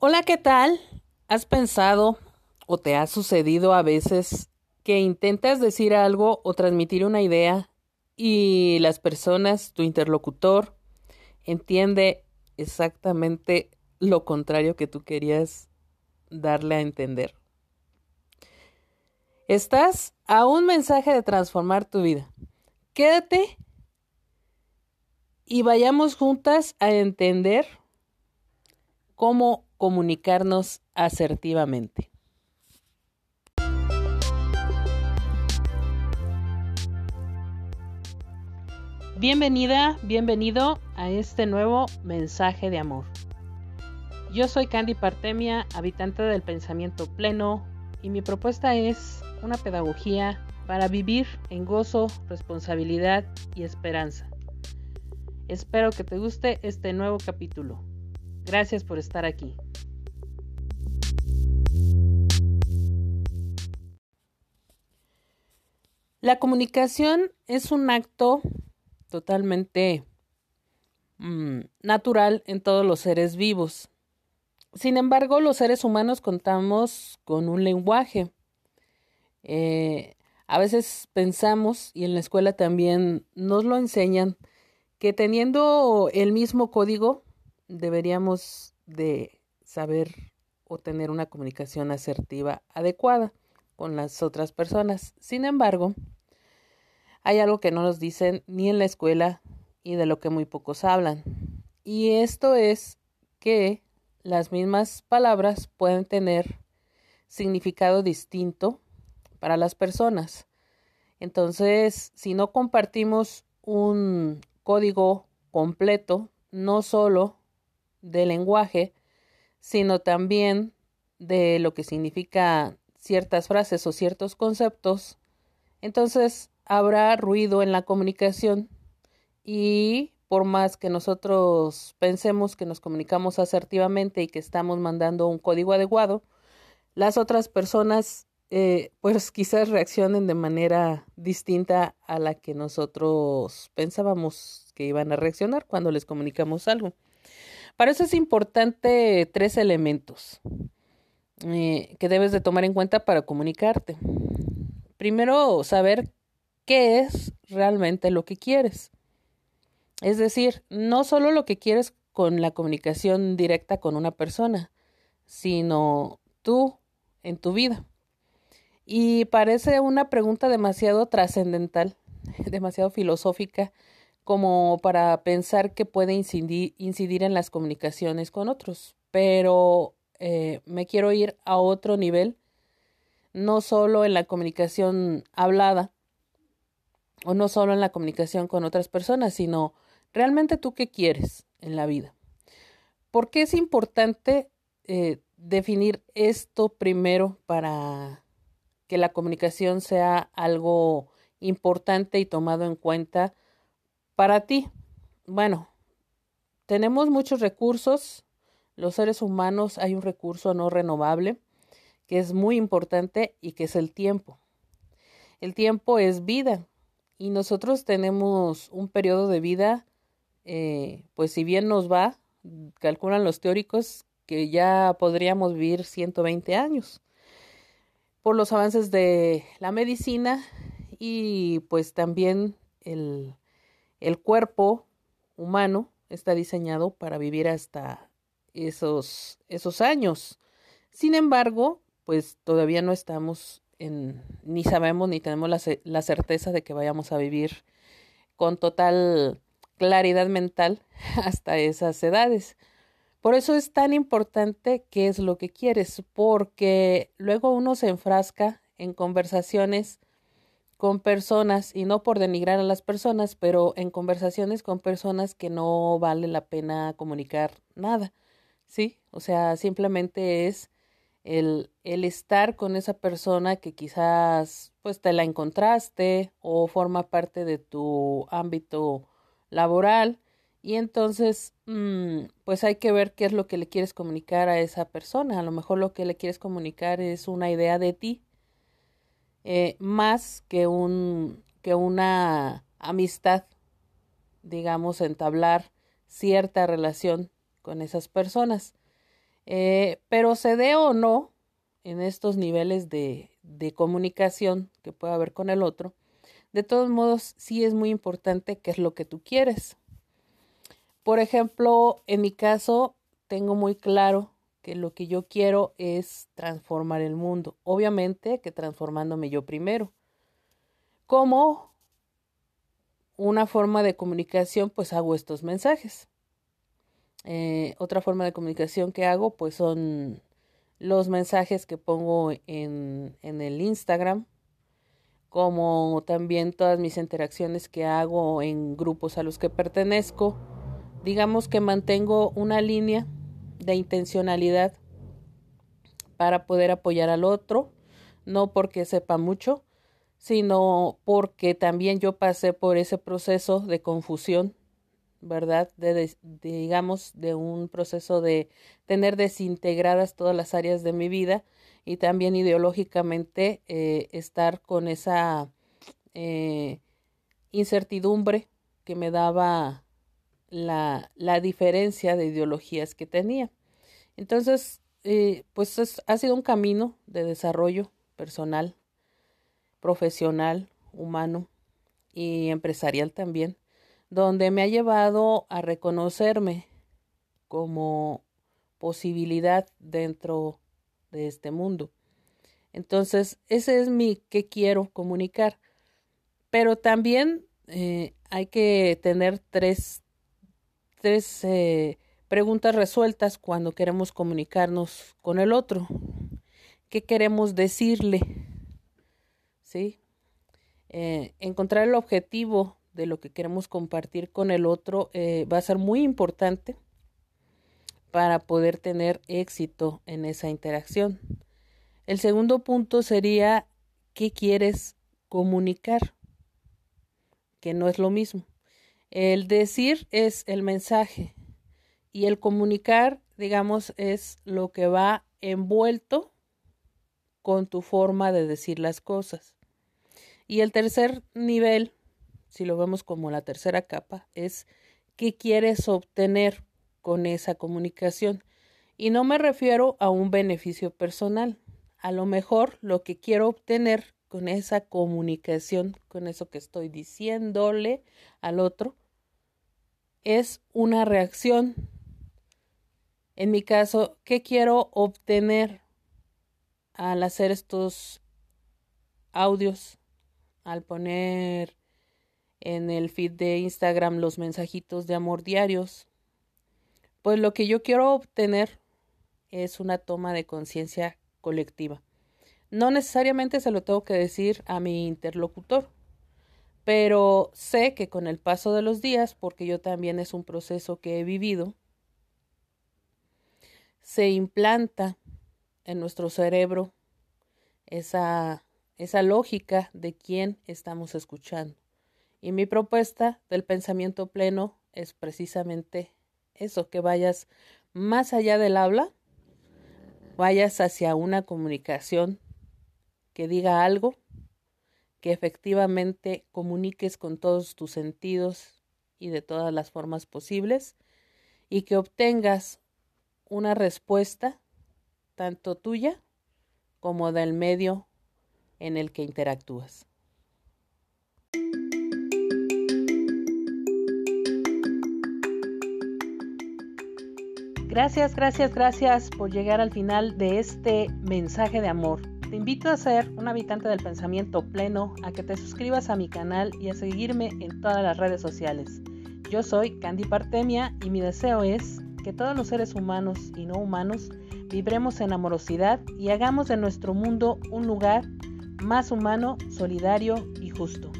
Hola, ¿qué tal? ¿Has pensado o te ha sucedido a veces que intentas decir algo o transmitir una idea y las personas, tu interlocutor, entiende exactamente lo contrario que tú querías darle a entender? Estás a un mensaje de transformar tu vida. Quédate y vayamos juntas a entender cómo comunicarnos asertivamente. Bienvenida, bienvenido a este nuevo mensaje de amor. Yo soy Candy Partemia, habitante del pensamiento pleno, y mi propuesta es una pedagogía para vivir en gozo, responsabilidad y esperanza. Espero que te guste este nuevo capítulo. Gracias por estar aquí. La comunicación es un acto totalmente mm, natural en todos los seres vivos. Sin embargo, los seres humanos contamos con un lenguaje. Eh, a veces pensamos, y en la escuela también nos lo enseñan, que teniendo el mismo código deberíamos de saber o tener una comunicación asertiva adecuada con las otras personas. Sin embargo, hay algo que no nos dicen ni en la escuela y de lo que muy pocos hablan. Y esto es que las mismas palabras pueden tener significado distinto para las personas. Entonces, si no compartimos un código completo, no solo de lenguaje, sino también de lo que significa ciertas frases o ciertos conceptos, entonces habrá ruido en la comunicación y por más que nosotros pensemos que nos comunicamos asertivamente y que estamos mandando un código adecuado, las otras personas eh, pues quizás reaccionen de manera distinta a la que nosotros pensábamos que iban a reaccionar cuando les comunicamos algo. Para eso es importante tres elementos eh, que debes de tomar en cuenta para comunicarte. Primero, saber qué es realmente lo que quieres. Es decir, no solo lo que quieres con la comunicación directa con una persona, sino tú en tu vida. Y parece una pregunta demasiado trascendental, demasiado filosófica, como para pensar que puede incidir, incidir en las comunicaciones con otros. Pero eh, me quiero ir a otro nivel, no solo en la comunicación hablada o no solo en la comunicación con otras personas, sino realmente tú qué quieres en la vida. ¿Por qué es importante eh, definir esto primero para que la comunicación sea algo importante y tomado en cuenta para ti, bueno, tenemos muchos recursos. Los seres humanos hay un recurso no renovable que es muy importante y que es el tiempo. El tiempo es vida y nosotros tenemos un periodo de vida, eh, pues si bien nos va, calculan los teóricos que ya podríamos vivir 120 años por los avances de la medicina y pues también el el cuerpo humano está diseñado para vivir hasta esos, esos años. Sin embargo, pues todavía no estamos ni sabemos ni tenemos la, la certeza de que vayamos a vivir con total claridad mental hasta esas edades. Por eso es tan importante qué es lo que quieres, porque luego uno se enfrasca en conversaciones con personas, y no por denigrar a las personas, pero en conversaciones con personas que no vale la pena comunicar nada, ¿sí? O sea, simplemente es el, el estar con esa persona que quizás pues te la encontraste o forma parte de tu ámbito laboral y entonces mm, pues hay que ver qué es lo que le quieres comunicar a esa persona. A lo mejor lo que le quieres comunicar es una idea de ti eh, más que, un, que una amistad, digamos, entablar cierta relación con esas personas. Eh, pero se dé o no en estos niveles de, de comunicación que pueda haber con el otro, de todos modos sí es muy importante qué es lo que tú quieres. Por ejemplo, en mi caso, tengo muy claro que lo que yo quiero es transformar el mundo. Obviamente que transformándome yo primero. Como una forma de comunicación, pues hago estos mensajes. Eh, otra forma de comunicación que hago, pues son los mensajes que pongo en, en el Instagram, como también todas mis interacciones que hago en grupos a los que pertenezco. Digamos que mantengo una línea de intencionalidad para poder apoyar al otro, no porque sepa mucho, sino porque también yo pasé por ese proceso de confusión, ¿verdad? De, digamos, de un proceso de tener desintegradas todas las áreas de mi vida y también ideológicamente eh, estar con esa eh, incertidumbre que me daba la, la, diferencia de ideologías que tenía. Entonces, eh, pues ha sido un camino de desarrollo personal, profesional, humano y empresarial también, donde me ha llevado a reconocerme como posibilidad dentro de este mundo. Entonces, ese es mi que quiero comunicar. Pero también eh, hay que tener tres, tres eh, preguntas resueltas cuando queremos comunicarnos con el otro. ¿Qué queremos decirle? ¿Sí? Eh, encontrar el objetivo de lo que queremos compartir con el otro va a ser muy importante para poder tener éxito en esa interacción. El segundo punto sería qué quieres comunicar, que no es lo mismo. El decir es el mensaje y el comunicar, digamos, es lo que va envuelto con tu forma de decir las cosas. Y el tercer nivel, si lo vemos como la tercera capa, es qué quieres obtener con esa comunicación. Y no me refiero a un beneficio personal. A lo mejor lo que quiero obtener con esa comunicación, con eso que estoy diciéndole al otro, es una reacción. En mi caso, ¿qué quiero obtener al hacer estos audios? Al poner en el feed de Instagram los mensajitos de amor diarios, pues lo que yo quiero obtener es una toma de conciencia colectiva. No necesariamente se lo tengo que decir a mi interlocutor, pero sé que con el paso de los días, porque yo también es un proceso que he vivido, se implanta en nuestro cerebro esa, esa lógica de quién estamos escuchando. Y mi propuesta del pensamiento pleno es precisamente eso, que vayas más allá del habla, vayas hacia una comunicación que diga algo, que efectivamente comuniques con todos tus sentidos y de todas las formas posibles y que obtengas una respuesta tanto tuya como del medio en el que interactúas. Gracias, gracias, gracias por llegar al final de este mensaje de amor. Te invito a ser un habitante del pensamiento pleno, a que te suscribas a mi canal y a seguirme en todas las redes sociales. Yo soy Candy Partemia y mi deseo es que todos los seres humanos y no humanos vibremos en amorosidad y hagamos de nuestro mundo un lugar más humano, solidario y justo.